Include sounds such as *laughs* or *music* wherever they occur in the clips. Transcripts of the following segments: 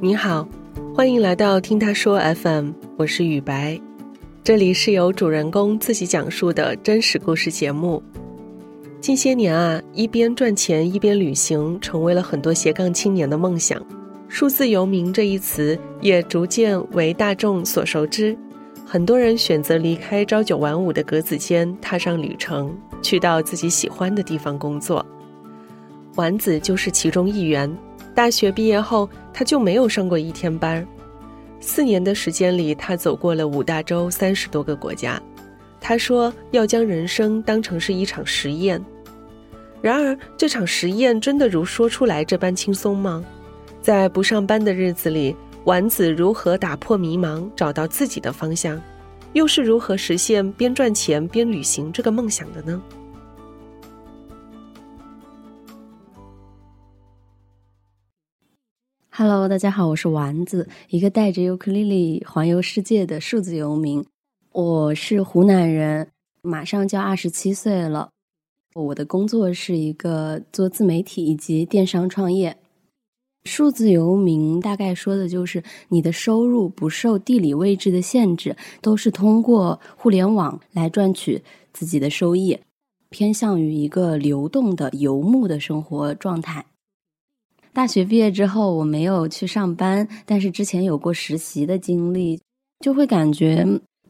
你好，欢迎来到听他说 FM，我是雨白，这里是由主人公自己讲述的真实故事节目。近些年啊，一边赚钱一边旅行，成为了很多斜杠青年的梦想。数字游民这一词也逐渐为大众所熟知。很多人选择离开朝九晚五的格子间，踏上旅程，去到自己喜欢的地方工作。丸子就是其中一员。大学毕业后，他就没有上过一天班。四年的时间里，他走过了五大洲三十多个国家。他说要将人生当成是一场实验。然而，这场实验真的如说出来这般轻松吗？在不上班的日子里，丸子如何打破迷茫，找到自己的方向？又是如何实现边赚钱边旅行这个梦想的呢？Hello，大家好，我是丸子，一个带着尤克里里环游世界的数字游民。我是湖南人，马上就二十七岁了。我的工作是一个做自媒体以及电商创业。数字游民大概说的就是你的收入不受地理位置的限制，都是通过互联网来赚取自己的收益，偏向于一个流动的游牧的生活状态。大学毕业之后，我没有去上班，但是之前有过实习的经历，就会感觉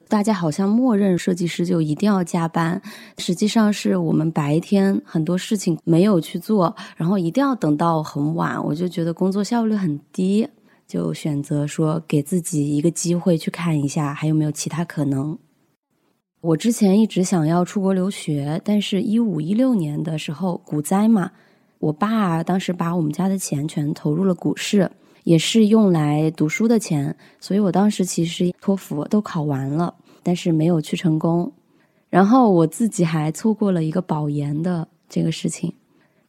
大家好像默认设计师就一定要加班。实际上是我们白天很多事情没有去做，然后一定要等到很晚，我就觉得工作效率很低，就选择说给自己一个机会去看一下还有没有其他可能。我之前一直想要出国留学，但是一五一六年的时候股灾嘛。我爸当时把我们家的钱全投入了股市，也是用来读书的钱，所以我当时其实托福都考完了，但是没有去成功。然后我自己还错过了一个保研的这个事情，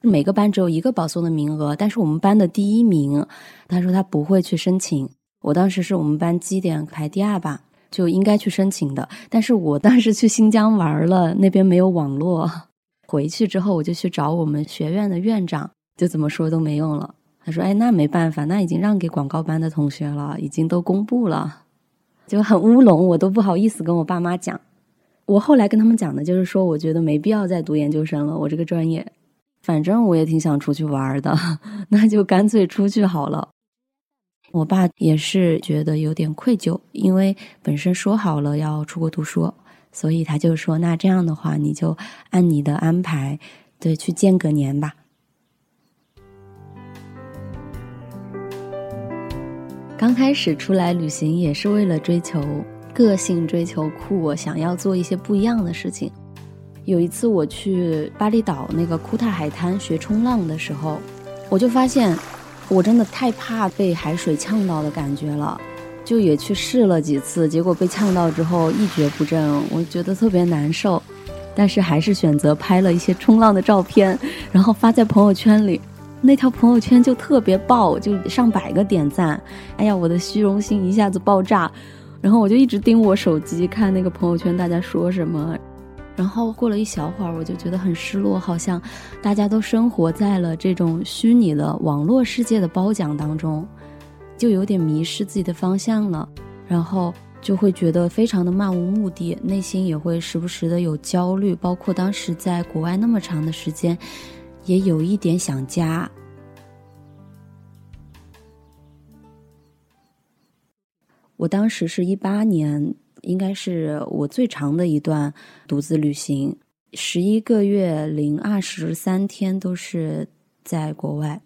每个班只有一个保送的名额，但是我们班的第一名，他说他不会去申请。我当时是我们班基点排第二吧，就应该去申请的，但是我当时去新疆玩了，那边没有网络。回去之后，我就去找我们学院的院长，就怎么说都没用了。他说：“哎，那没办法，那已经让给广告班的同学了，已经都公布了，就很乌龙，我都不好意思跟我爸妈讲。我后来跟他们讲的就是说，我觉得没必要再读研究生了，我这个专业，反正我也挺想出去玩的，*laughs* 那就干脆出去好了。我爸也是觉得有点愧疚，因为本身说好了要出国读书。”所以他就说：“那这样的话，你就按你的安排，对，去间隔年吧。”刚开始出来旅行也是为了追求个性、追求酷，我想要做一些不一样的事情。有一次我去巴厘岛那个库塔海滩学冲浪的时候，我就发现我真的太怕被海水呛到的感觉了。就也去试了几次，结果被呛到之后一蹶不振，我觉得特别难受。但是还是选择拍了一些冲浪的照片，然后发在朋友圈里。那条朋友圈就特别爆，就上百个点赞。哎呀，我的虚荣心一下子爆炸。然后我就一直盯我手机看那个朋友圈大家说什么。然后过了一小会儿，我就觉得很失落，好像大家都生活在了这种虚拟的网络世界的褒奖当中。就有点迷失自己的方向了，然后就会觉得非常的漫无目的，内心也会时不时的有焦虑，包括当时在国外那么长的时间，也有一点想家。我当时是一八年，应该是我最长的一段独自旅行，十一个月零二十三天都是在国外。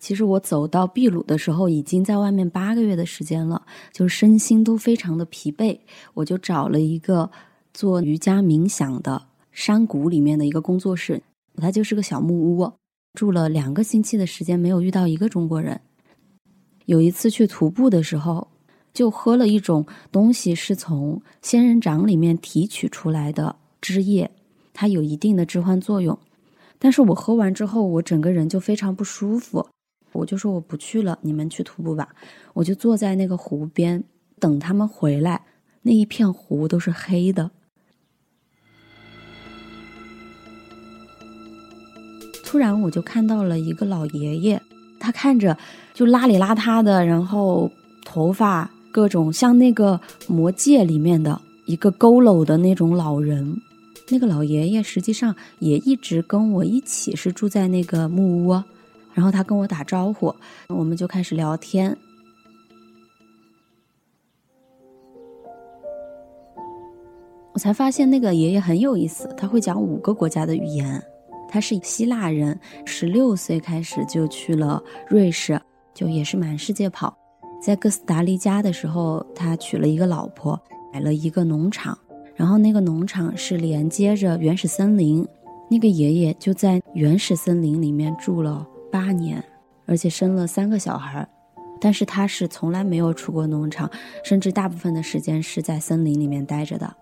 其实我走到秘鲁的时候，已经在外面八个月的时间了，就身心都非常的疲惫。我就找了一个做瑜伽冥想的山谷里面的一个工作室，它就是个小木屋，住了两个星期的时间，没有遇到一个中国人。有一次去徒步的时候，就喝了一种东西，是从仙人掌里面提取出来的汁液，它有一定的置换作用。但是我喝完之后，我整个人就非常不舒服。我就说我不去了，你们去徒步吧。我就坐在那个湖边等他们回来，那一片湖都是黑的。突然我就看到了一个老爷爷，他看着就邋里邋遢的，然后头发各种像那个《魔戒》里面的一个佝偻的那种老人。那个老爷爷实际上也一直跟我一起是住在那个木屋，然后他跟我打招呼，我们就开始聊天。我才发现那个爷爷很有意思，他会讲五个国家的语言。他是希腊人，十六岁开始就去了瑞士，就也是满世界跑。在哥斯达黎加的时候，他娶了一个老婆，买了一个农场，然后那个农场是连接着原始森林。那个爷爷就在原始森林里面住了八年，而且生了三个小孩。但是他是从来没有出过农场，甚至大部分的时间是在森林里面待着的。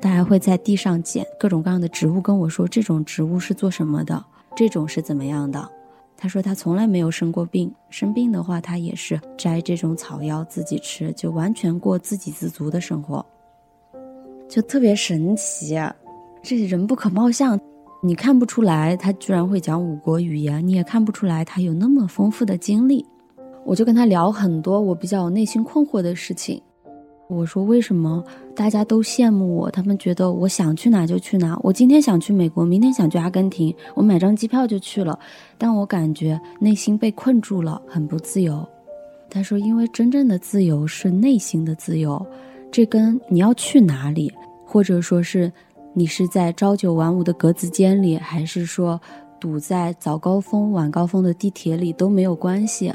他还会在地上捡各种各样的植物，跟我说这种植物是做什么的，这种是怎么样的。他说他从来没有生过病，生病的话他也是摘这种草药自己吃，就完全过自给自足的生活，就特别神奇。这人不可貌相，你看不出来他居然会讲五国语言，你也看不出来他有那么丰富的经历。我就跟他聊很多我比较内心困惑的事情。我说：“为什么大家都羡慕我？他们觉得我想去哪就去哪。我今天想去美国，明天想去阿根廷，我买张机票就去了。但我感觉内心被困住了，很不自由。”他说：“因为真正的自由是内心的自由，这跟你要去哪里，或者说是你是在朝九晚五的格子间里，还是说堵在早高峰、晚高峰的地铁里都没有关系。”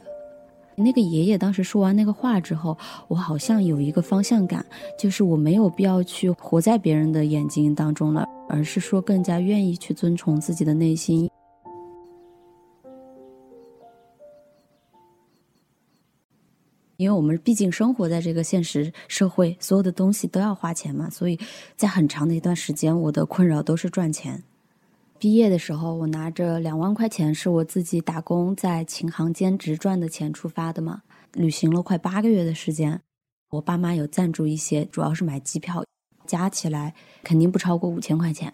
那个爷爷当时说完那个话之后，我好像有一个方向感，就是我没有必要去活在别人的眼睛当中了，而是说更加愿意去遵从自己的内心。因为我们毕竟生活在这个现实社会，所有的东西都要花钱嘛，所以在很长的一段时间，我的困扰都是赚钱。毕业的时候，我拿着两万块钱，是我自己打工在琴行兼职赚的钱出发的嘛。旅行了快八个月的时间，我爸妈有赞助一些，主要是买机票，加起来肯定不超过五千块钱。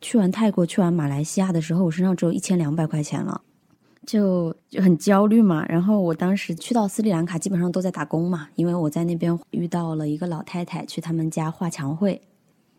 去完泰国、去完马来西亚的时候，我身上只有一千两百块钱了，就就很焦虑嘛。然后我当时去到斯里兰卡，基本上都在打工嘛，因为我在那边遇到了一个老太太，去他们家画墙绘，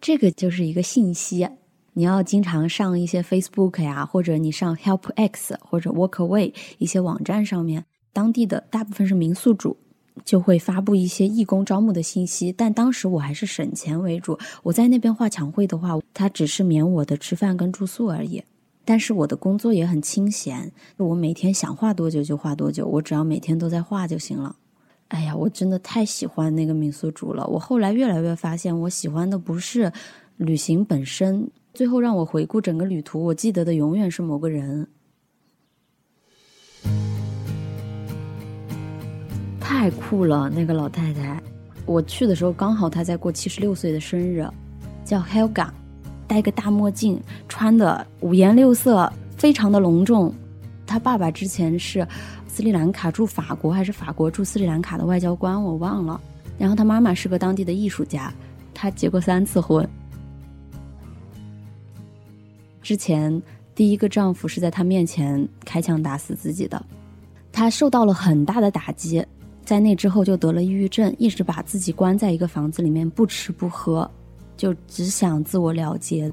这个就是一个信息。你要经常上一些 Facebook 呀，或者你上 HelpX 或者 Workaway 一些网站上面，当地的大部分是民宿主，就会发布一些义工招募的信息。但当时我还是省钱为主，我在那边画墙绘的话，他只是免我的吃饭跟住宿而已。但是我的工作也很清闲，我每天想画多久就画多久，我只要每天都在画就行了。哎呀，我真的太喜欢那个民宿主了。我后来越来越发现，我喜欢的不是旅行本身。最后让我回顾整个旅途，我记得的永远是某个人，太酷了！那个老太太，我去的时候刚好她在过七十六岁的生日，叫 Helga，戴个大墨镜，穿的五颜六色，非常的隆重。他爸爸之前是斯里兰卡驻法国还是法国驻斯里兰卡的外交官，我忘了。然后他妈妈是个当地的艺术家，他结过三次婚。之前第一个丈夫是在她面前开枪打死自己的，她受到了很大的打击，在那之后就得了抑郁症，一直把自己关在一个房子里面，不吃不喝，就只想自我了结。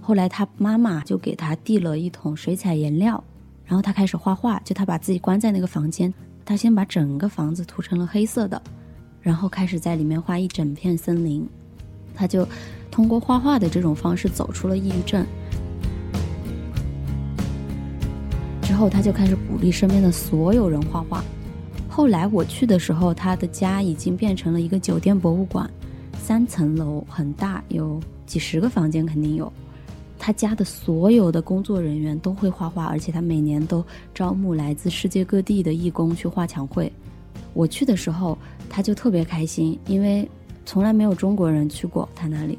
后来他妈妈就给他递了一桶水彩颜料，然后他开始画画。就他把自己关在那个房间，他先把整个房子涂成了黑色的，然后开始在里面画一整片森林。他就通过画画的这种方式走出了抑郁症。之后，他就开始鼓励身边的所有人画画。后来我去的时候，他的家已经变成了一个酒店博物馆，三层楼很大，有几十个房间，肯定有。他家的所有的工作人员都会画画，而且他每年都招募来自世界各地的义工去画墙绘。我去的时候，他就特别开心，因为从来没有中国人去过他那里。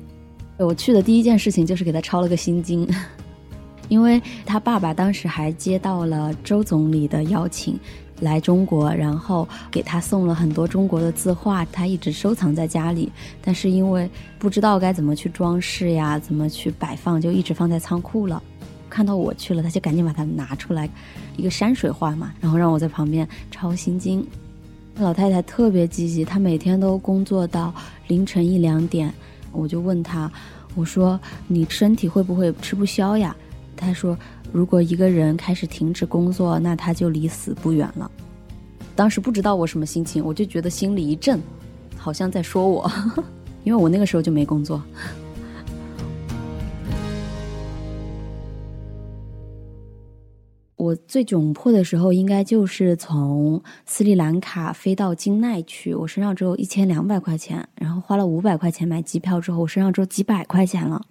我去的第一件事情就是给他抄了个心经。*laughs* 因为他爸爸当时还接到了周总理的邀请，来中国，然后给他送了很多中国的字画，他一直收藏在家里。但是因为不知道该怎么去装饰呀，怎么去摆放，就一直放在仓库了。看到我去了，他就赶紧把它拿出来，一个山水画嘛，然后让我在旁边抄心经。老太太特别积极，她每天都工作到凌晨一两点。我就问她，我说你身体会不会吃不消呀？她说，如果一个人开始停止工作，那他就离死不远了。当时不知道我什么心情，我就觉得心里一震，好像在说我，*laughs* 因为我那个时候就没工作。我最窘迫的时候，应该就是从斯里兰卡飞到金奈去。我身上只有一千两百块钱，然后花了五百块钱买机票之后，我身上只有几百块钱了。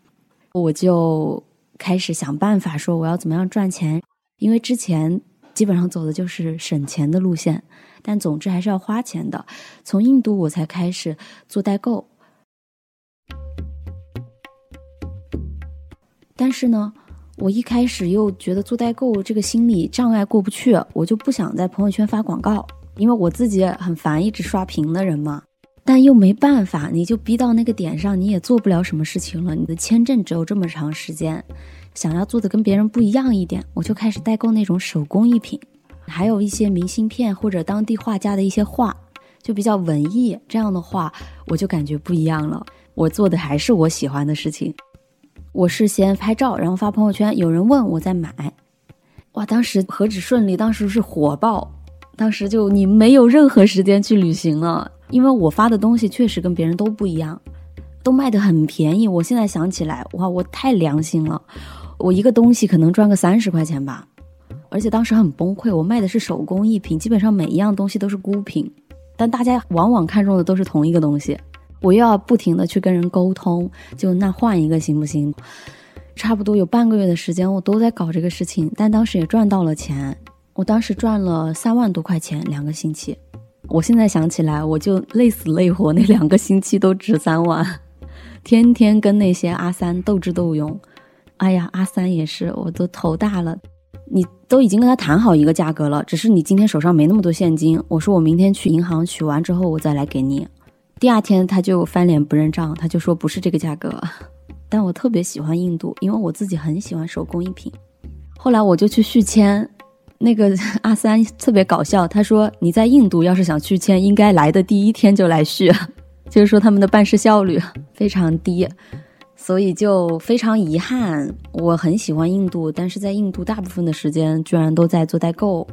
我就开始想办法说我要怎么样赚钱，因为之前基本上走的就是省钱的路线，但总之还是要花钱的。从印度我才开始做代购，但是呢。我一开始又觉得做代购这个心理障碍过不去，我就不想在朋友圈发广告，因为我自己很烦一直刷屏的人嘛。但又没办法，你就逼到那个点上，你也做不了什么事情了。你的签证只有这么长时间，想要做的跟别人不一样一点，我就开始代购那种手工艺品，还有一些明信片或者当地画家的一些画，就比较文艺。这样的话，我就感觉不一样了。我做的还是我喜欢的事情。我是先拍照，然后发朋友圈，有人问我再买，哇，当时何止顺利，当时是火爆，当时就你没有任何时间去旅行了，因为我发的东西确实跟别人都不一样，都卖的很便宜。我现在想起来，哇，我太良心了，我一个东西可能赚个三十块钱吧，而且当时很崩溃，我卖的是手工艺品，基本上每一样东西都是孤品，但大家往往看中的都是同一个东西。我又要不停的去跟人沟通，就那换一个行不行？差不多有半个月的时间，我都在搞这个事情，但当时也赚到了钱。我当时赚了三万多块钱，两个星期。我现在想起来，我就累死累活，那两个星期都值三万，天天跟那些阿三斗智斗勇。哎呀，阿三也是，我都头大了。你都已经跟他谈好一个价格了，只是你今天手上没那么多现金。我说我明天去银行取完之后，我再来给你。第二天他就翻脸不认账，他就说不是这个价格。但我特别喜欢印度，因为我自己很喜欢手工艺品。后来我就去续签，那个 *laughs* 阿三特别搞笑，他说你在印度要是想续签，应该来的第一天就来续，*laughs* 就是说他们的办事效率 *laughs* 非常低，所以就非常遗憾。我很喜欢印度，但是在印度大部分的时间居然都在做代购。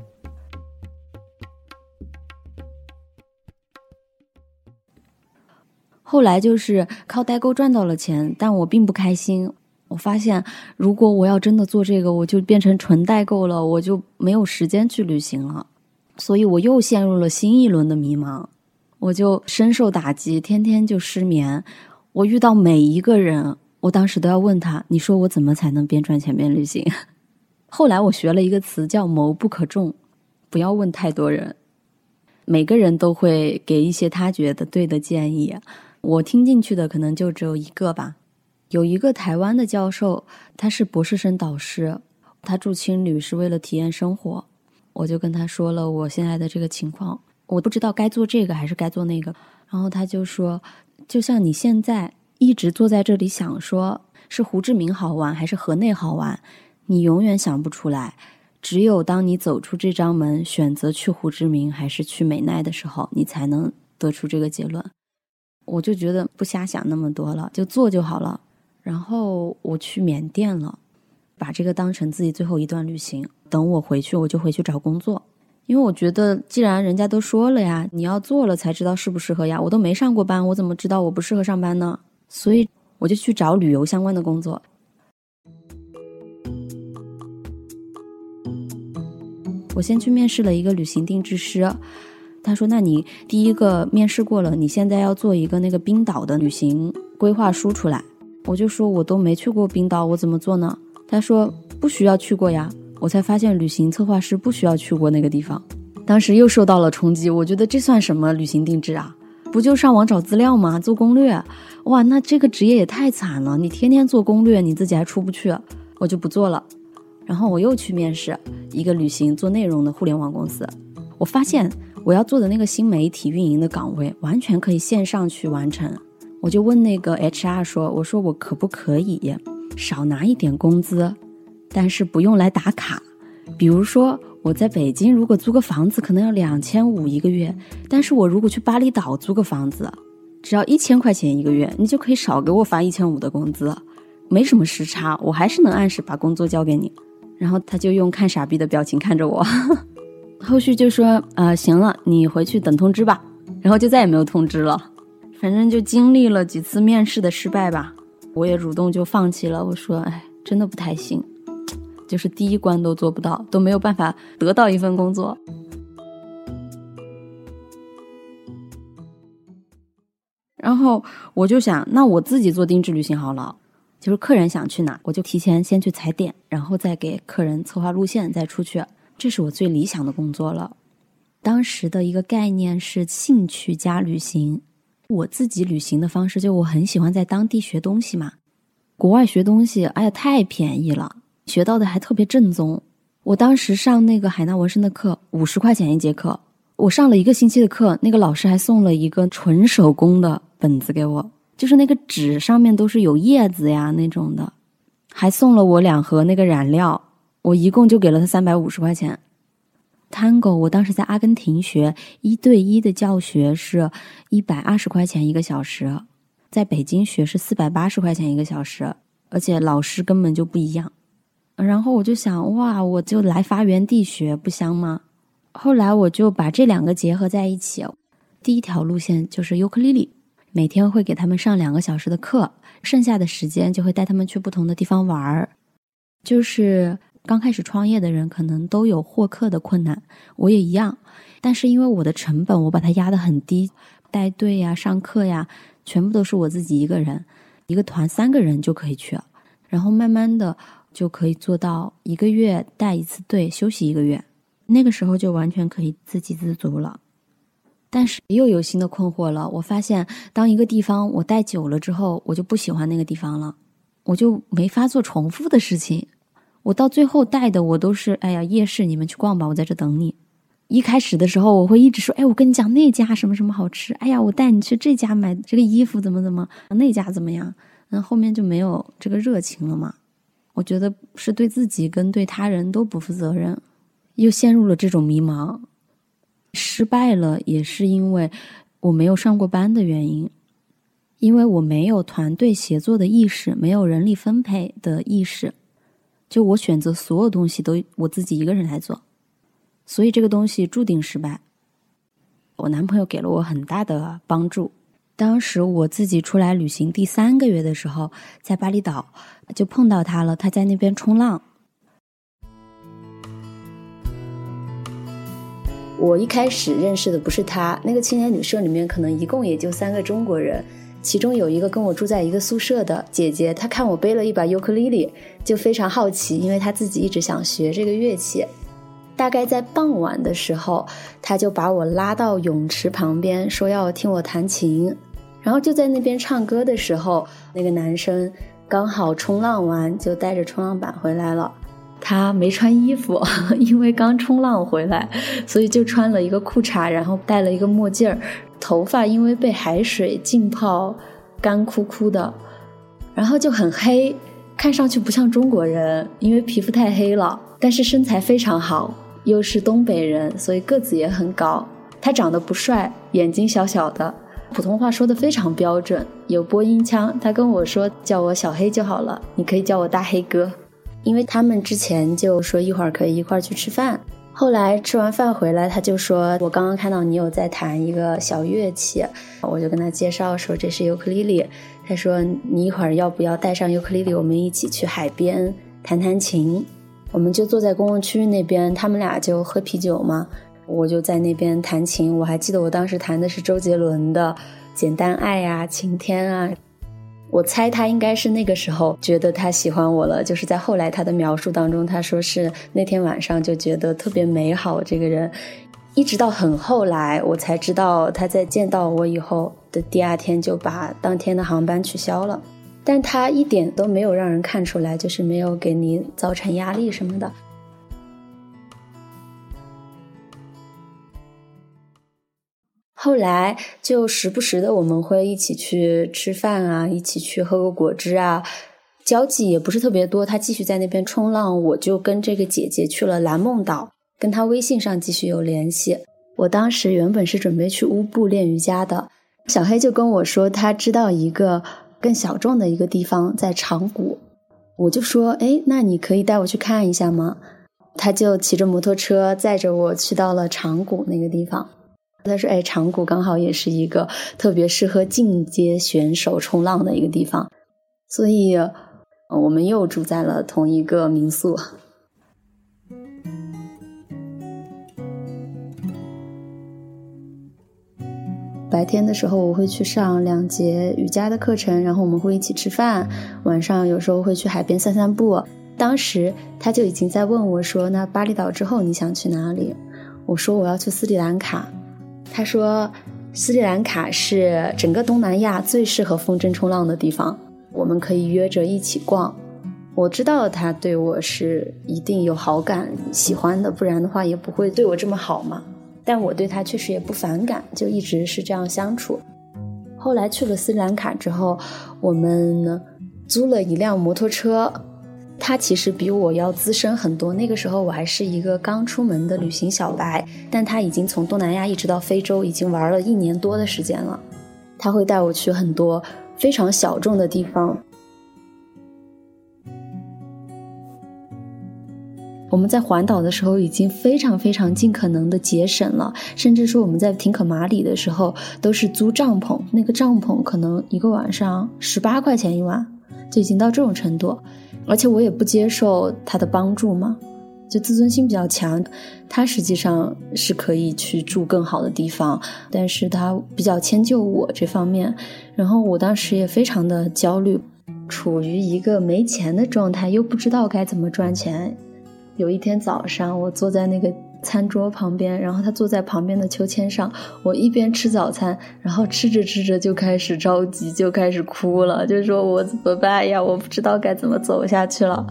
后来就是靠代购赚到了钱，但我并不开心。我发现，如果我要真的做这个，我就变成纯代购了，我就没有时间去旅行了。所以我又陷入了新一轮的迷茫，我就深受打击，天天就失眠。我遇到每一个人，我当时都要问他：“你说我怎么才能边赚钱边旅行？” *laughs* 后来我学了一个词叫“谋不可众”，不要问太多人，每个人都会给一些他觉得对的建议。我听进去的可能就只有一个吧，有一个台湾的教授，他是博士生导师，他住青旅是为了体验生活。我就跟他说了我现在的这个情况，我不知道该做这个还是该做那个。然后他就说，就像你现在一直坐在这里想说，是胡志明好玩还是河内好玩，你永远想不出来。只有当你走出这张门，选择去胡志明还是去美奈的时候，你才能得出这个结论。我就觉得不瞎想那么多了，就做就好了。然后我去缅甸了，把这个当成自己最后一段旅行。等我回去，我就回去找工作，因为我觉得既然人家都说了呀，你要做了才知道适不适合呀。我都没上过班，我怎么知道我不适合上班呢？所以我就去找旅游相关的工作。我先去面试了一个旅行定制师。他说：“那你第一个面试过了，你现在要做一个那个冰岛的旅行规划书出来。”我就说：“我都没去过冰岛，我怎么做呢？”他说：“不需要去过呀。”我才发现旅行策划师不需要去过那个地方。当时又受到了冲击，我觉得这算什么旅行定制啊？不就上网找资料吗？做攻略？哇，那这个职业也太惨了！你天天做攻略，你自己还出不去，我就不做了。然后我又去面试一个旅行做内容的互联网公司，我发现。我要做的那个新媒体运营的岗位，完全可以线上去完成。我就问那个 HR 说：“我说我可不可以少拿一点工资，但是不用来打卡。比如说我在北京如果租个房子可能要两千五一个月，但是我如果去巴厘岛租个房子，只要一千块钱一个月，你就可以少给我发一千五的工资，没什么时差，我还是能按时把工作交给你。然后他就用看傻逼的表情看着我，*laughs* 后续就说呃行了，你回去等通知吧。然后就再也没有通知了。反正就经历了几次面试的失败吧，我也主动就放弃了。我说，哎，真的不太行，就是第一关都做不到，都没有办法得到一份工作。然后我就想，那我自己做定制旅行好了，就是客人想去哪，我就提前先去踩点，然后再给客人策划路线，再出去，这是我最理想的工作了。当时的一个概念是兴趣加旅行。我自己旅行的方式，就我很喜欢在当地学东西嘛。国外学东西，哎呀，太便宜了，学到的还特别正宗。我当时上那个海纳纹身的课，五十块钱一节课。我上了一个星期的课，那个老师还送了一个纯手工的本子给我，就是那个纸上面都是有叶子呀那种的，还送了我两盒那个染料。我一共就给了他三百五十块钱。Tango，我当时在阿根廷学一对一的教学是一百二十块钱一个小时，在北京学是四百八十块钱一个小时，而且老师根本就不一样。然后我就想，哇，我就来发源地学不香吗？后来我就把这两个结合在一起，第一条路线就是尤克里里，每天会给他们上两个小时的课，剩下的时间就会带他们去不同的地方玩儿，就是。刚开始创业的人可能都有获客的困难，我也一样。但是因为我的成本，我把它压得很低，带队呀、上课呀，全部都是我自己一个人，一个团三个人就可以去了。然后慢慢的就可以做到一个月带一次队，休息一个月，那个时候就完全可以自给自足了。但是又有新的困惑了，我发现当一个地方我待久了之后，我就不喜欢那个地方了，我就没法做重复的事情。我到最后带的我都是，哎呀，夜市你们去逛吧，我在这等你。一开始的时候我会一直说，哎，我跟你讲那家什么什么好吃，哎呀，我带你去这家买这个衣服怎么怎么，那家怎么样？那后面就没有这个热情了嘛。我觉得是对自己跟对他人都不负责任，又陷入了这种迷茫。失败了也是因为我没有上过班的原因，因为我没有团队协作的意识，没有人力分配的意识。就我选择所有东西都我自己一个人来做，所以这个东西注定失败。我男朋友给了我很大的帮助。当时我自己出来旅行第三个月的时候，在巴厘岛就碰到他了，他在那边冲浪。我一开始认识的不是他，那个青年旅社里面可能一共也就三个中国人。其中有一个跟我住在一个宿舍的姐姐，她看我背了一把尤克里里，就非常好奇，因为她自己一直想学这个乐器。大概在傍晚的时候，她就把我拉到泳池旁边，说要听我弹琴。然后就在那边唱歌的时候，那个男生刚好冲浪完，就带着冲浪板回来了。他没穿衣服，*laughs* 因为刚冲浪回来，所以就穿了一个裤衩，然后戴了一个墨镜儿。头发因为被海水浸泡，干枯枯的，然后就很黑，看上去不像中国人，因为皮肤太黑了。但是身材非常好，又是东北人，所以个子也很高。他长得不帅，眼睛小小的，普通话说的非常标准，有播音腔。他跟我说叫我小黑就好了，你可以叫我大黑哥，因为他们之前就说一会儿可以一块儿去吃饭。后来吃完饭回来，他就说：“我刚刚看到你有在弹一个小乐器，我就跟他介绍说这是尤克里里。他说你一会儿要不要带上尤克里里，我们一起去海边弹弹琴？我们就坐在公共区域那边，他们俩就喝啤酒嘛，我就在那边弹琴。我还记得我当时弹的是周杰伦的《简单爱》呀，《晴天》啊。”我猜他应该是那个时候觉得他喜欢我了，就是在后来他的描述当中，他说是那天晚上就觉得特别美好。这个人，一直到很后来，我才知道他在见到我以后的第二天就把当天的航班取消了，但他一点都没有让人看出来，就是没有给你造成压力什么的。后来就时不时的我们会一起去吃饭啊，一起去喝个果汁啊，交际也不是特别多。他继续在那边冲浪，我就跟这个姐姐去了蓝梦岛，跟他微信上继续有联系。我当时原本是准备去乌布练瑜伽的，小黑就跟我说他知道一个更小众的一个地方在长谷，我就说哎，那你可以带我去看一下吗？他就骑着摩托车载着我去到了长谷那个地方。他说哎，长谷刚好也是一个特别适合进阶选手冲浪的一个地方，所以我们又住在了同一个民宿。白天的时候，我会去上两节瑜伽的课程，然后我们会一起吃饭。晚上有时候会去海边散散步。当时他就已经在问我说：“那巴厘岛之后你想去哪里？”我说：“我要去斯里兰卡。”他说：“斯里兰卡是整个东南亚最适合风筝冲浪的地方，我们可以约着一起逛。”我知道他对我是一定有好感、喜欢的，不然的话也不会对我这么好嘛。但我对他确实也不反感，就一直是这样相处。后来去了斯里兰卡之后，我们呢租了一辆摩托车。他其实比我要资深很多。那个时候我还是一个刚出门的旅行小白，但他已经从东南亚一直到非洲，已经玩了一年多的时间了。他会带我去很多非常小众的地方。我们在环岛的时候已经非常非常尽可能的节省了，甚至说我们在廷可马里的时候都是租帐篷，那个帐篷可能一个晚上十八块钱一晚，就已经到这种程度。而且我也不接受他的帮助嘛，就自尊心比较强，他实际上是可以去住更好的地方，但是他比较迁就我这方面，然后我当时也非常的焦虑，处于一个没钱的状态，又不知道该怎么赚钱。有一天早上，我坐在那个餐桌旁边，然后他坐在旁边的秋千上，我一边吃早餐，然后吃着吃着就开始着急，就开始哭了，就说我怎么办呀？我不知道该怎么走下去了。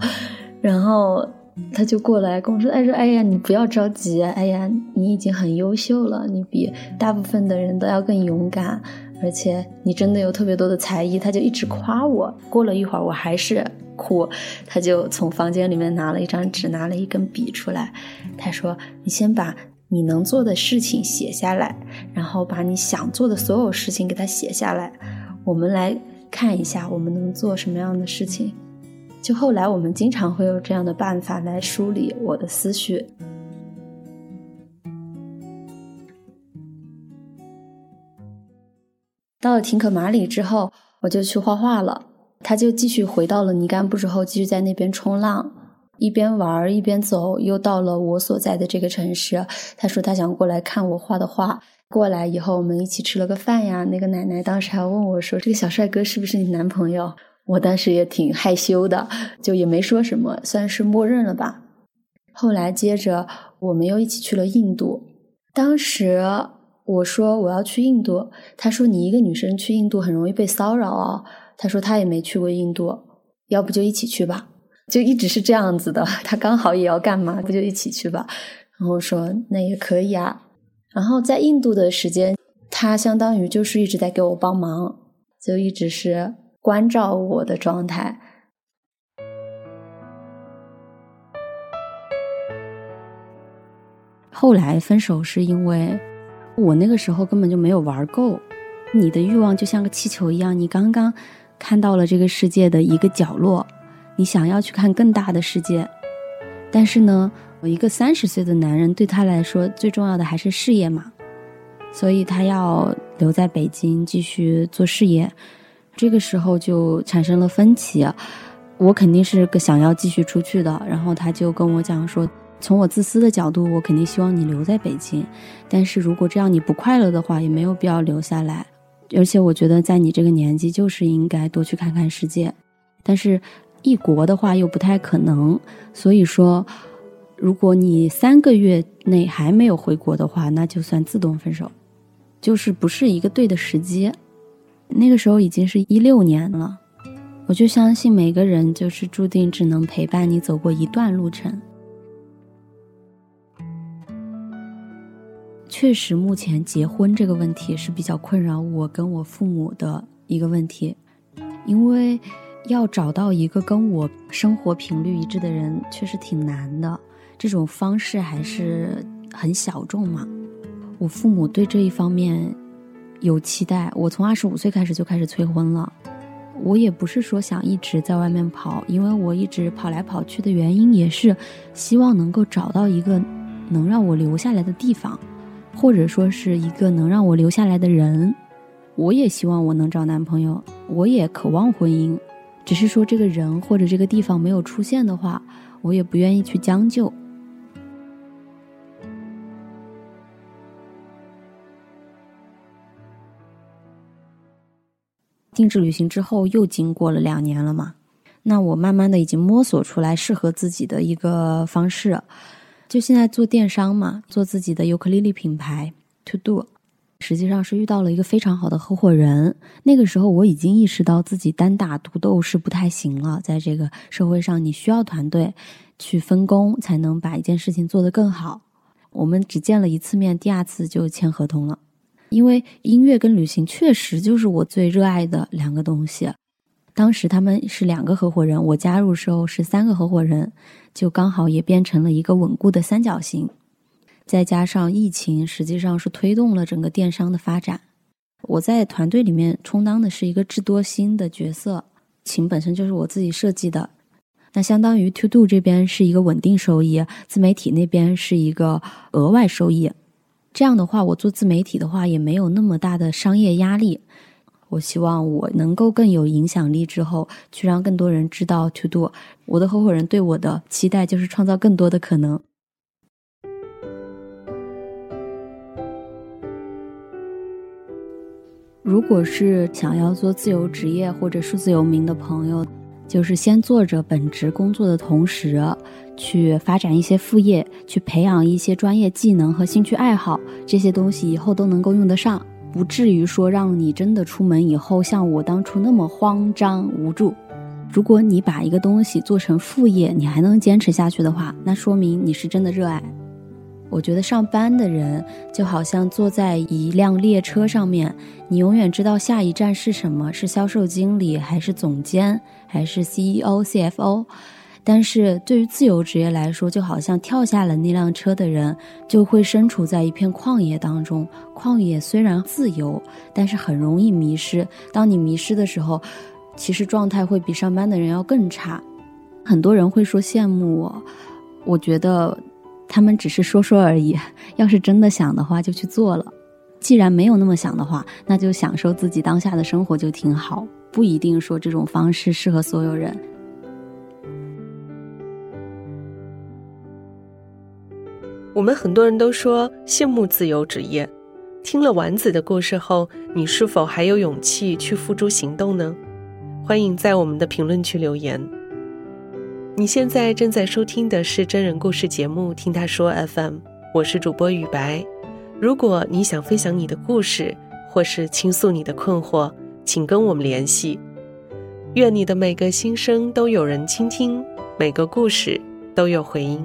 然后他就过来跟我说：“哎说，哎呀，你不要着急，哎呀，你已经很优秀了，你比大部分的人都要更勇敢，而且你真的有特别多的才艺。”他就一直夸我。过了一会儿，我还是。哭，他就从房间里面拿了一张纸，拿了一根笔出来。他说：“你先把你能做的事情写下来，然后把你想做的所有事情给他写下来。我们来看一下，我们能做什么样的事情。”就后来我们经常会有这样的办法来梳理我的思绪。到了廷可马里之后，我就去画画了。他就继续回到了尼干布之后，继续在那边冲浪，一边玩一边走，又到了我所在的这个城市。他说他想过来看我画的画。过来以后，我们一起吃了个饭呀。那个奶奶当时还问我说：“这个小帅哥是不是你男朋友？”我当时也挺害羞的，就也没说什么，算是默认了吧。后来接着我们又一起去了印度。当时我说我要去印度，他说你一个女生去印度很容易被骚扰哦。他说他也没去过印度，要不就一起去吧，就一直是这样子的。他刚好也要干嘛，不就一起去吧？然后说那也可以啊。然后在印度的时间，他相当于就是一直在给我帮忙，就一直是关照我的状态。后来分手是因为我那个时候根本就没有玩够，你的欲望就像个气球一样，你刚刚。看到了这个世界的一个角落，你想要去看更大的世界，但是呢，我一个三十岁的男人对他来说最重要的还是事业嘛，所以他要留在北京继续做事业，这个时候就产生了分歧，我肯定是想要继续出去的，然后他就跟我讲说，从我自私的角度，我肯定希望你留在北京，但是如果这样你不快乐的话，也没有必要留下来。而且我觉得，在你这个年纪，就是应该多去看看世界。但是，异国的话又不太可能。所以说，如果你三个月内还没有回国的话，那就算自动分手，就是不是一个对的时机。那个时候已经是一六年了，我就相信每个人就是注定只能陪伴你走过一段路程。确实，目前结婚这个问题是比较困扰我跟我父母的一个问题，因为要找到一个跟我生活频率一致的人，确实挺难的。这种方式还是很小众嘛。我父母对这一方面有期待，我从二十五岁开始就开始催婚了。我也不是说想一直在外面跑，因为我一直跑来跑去的原因也是希望能够找到一个能让我留下来的地方，或者说是一个能让我留下来的人。我也希望我能找男朋友，我也渴望婚姻，只是说这个人或者这个地方没有出现的话，我也不愿意去将就。定制旅行之后，又经过了两年了嘛，那我慢慢的已经摸索出来适合自己的一个方式，就现在做电商嘛，做自己的尤克里里品牌 To Do，实际上是遇到了一个非常好的合伙人。那个时候我已经意识到自己单打独斗是不太行了，在这个社会上，你需要团队去分工，才能把一件事情做得更好。我们只见了一次面，第二次就签合同了。因为音乐跟旅行确实就是我最热爱的两个东西，当时他们是两个合伙人，我加入时候是三个合伙人，就刚好也变成了一个稳固的三角形。再加上疫情，实际上是推动了整个电商的发展。我在团队里面充当的是一个智多星的角色，琴本身就是我自己设计的，那相当于 To Do 这边是一个稳定收益，自媒体那边是一个额外收益。这样的话，我做自媒体的话也没有那么大的商业压力。我希望我能够更有影响力，之后去让更多人知道 To Do。我的合伙人对我的期待就是创造更多的可能。如果是想要做自由职业或者数字游民的朋友。就是先做着本职工作的同时，去发展一些副业，去培养一些专业技能和兴趣爱好，这些东西以后都能够用得上，不至于说让你真的出门以后像我当初那么慌张无助。如果你把一个东西做成副业，你还能坚持下去的话，那说明你是真的热爱。我觉得上班的人就好像坐在一辆列车上面，你永远知道下一站是什么，是销售经理还是总监还是 CEO、CFO。但是对于自由职业来说，就好像跳下了那辆车的人，就会身处在一片旷野当中。旷野虽然自由，但是很容易迷失。当你迷失的时候，其实状态会比上班的人要更差。很多人会说羡慕我，我觉得。他们只是说说而已，要是真的想的话，就去做了。既然没有那么想的话，那就享受自己当下的生活就挺好。不一定说这种方式适合所有人。我们很多人都说羡慕自由职业，听了丸子的故事后，你是否还有勇气去付诸行动呢？欢迎在我们的评论区留言。你现在正在收听的是真人故事节目《听他说 FM》，我是主播雨白。如果你想分享你的故事，或是倾诉你的困惑，请跟我们联系。愿你的每个心声都有人倾听，每个故事都有回音。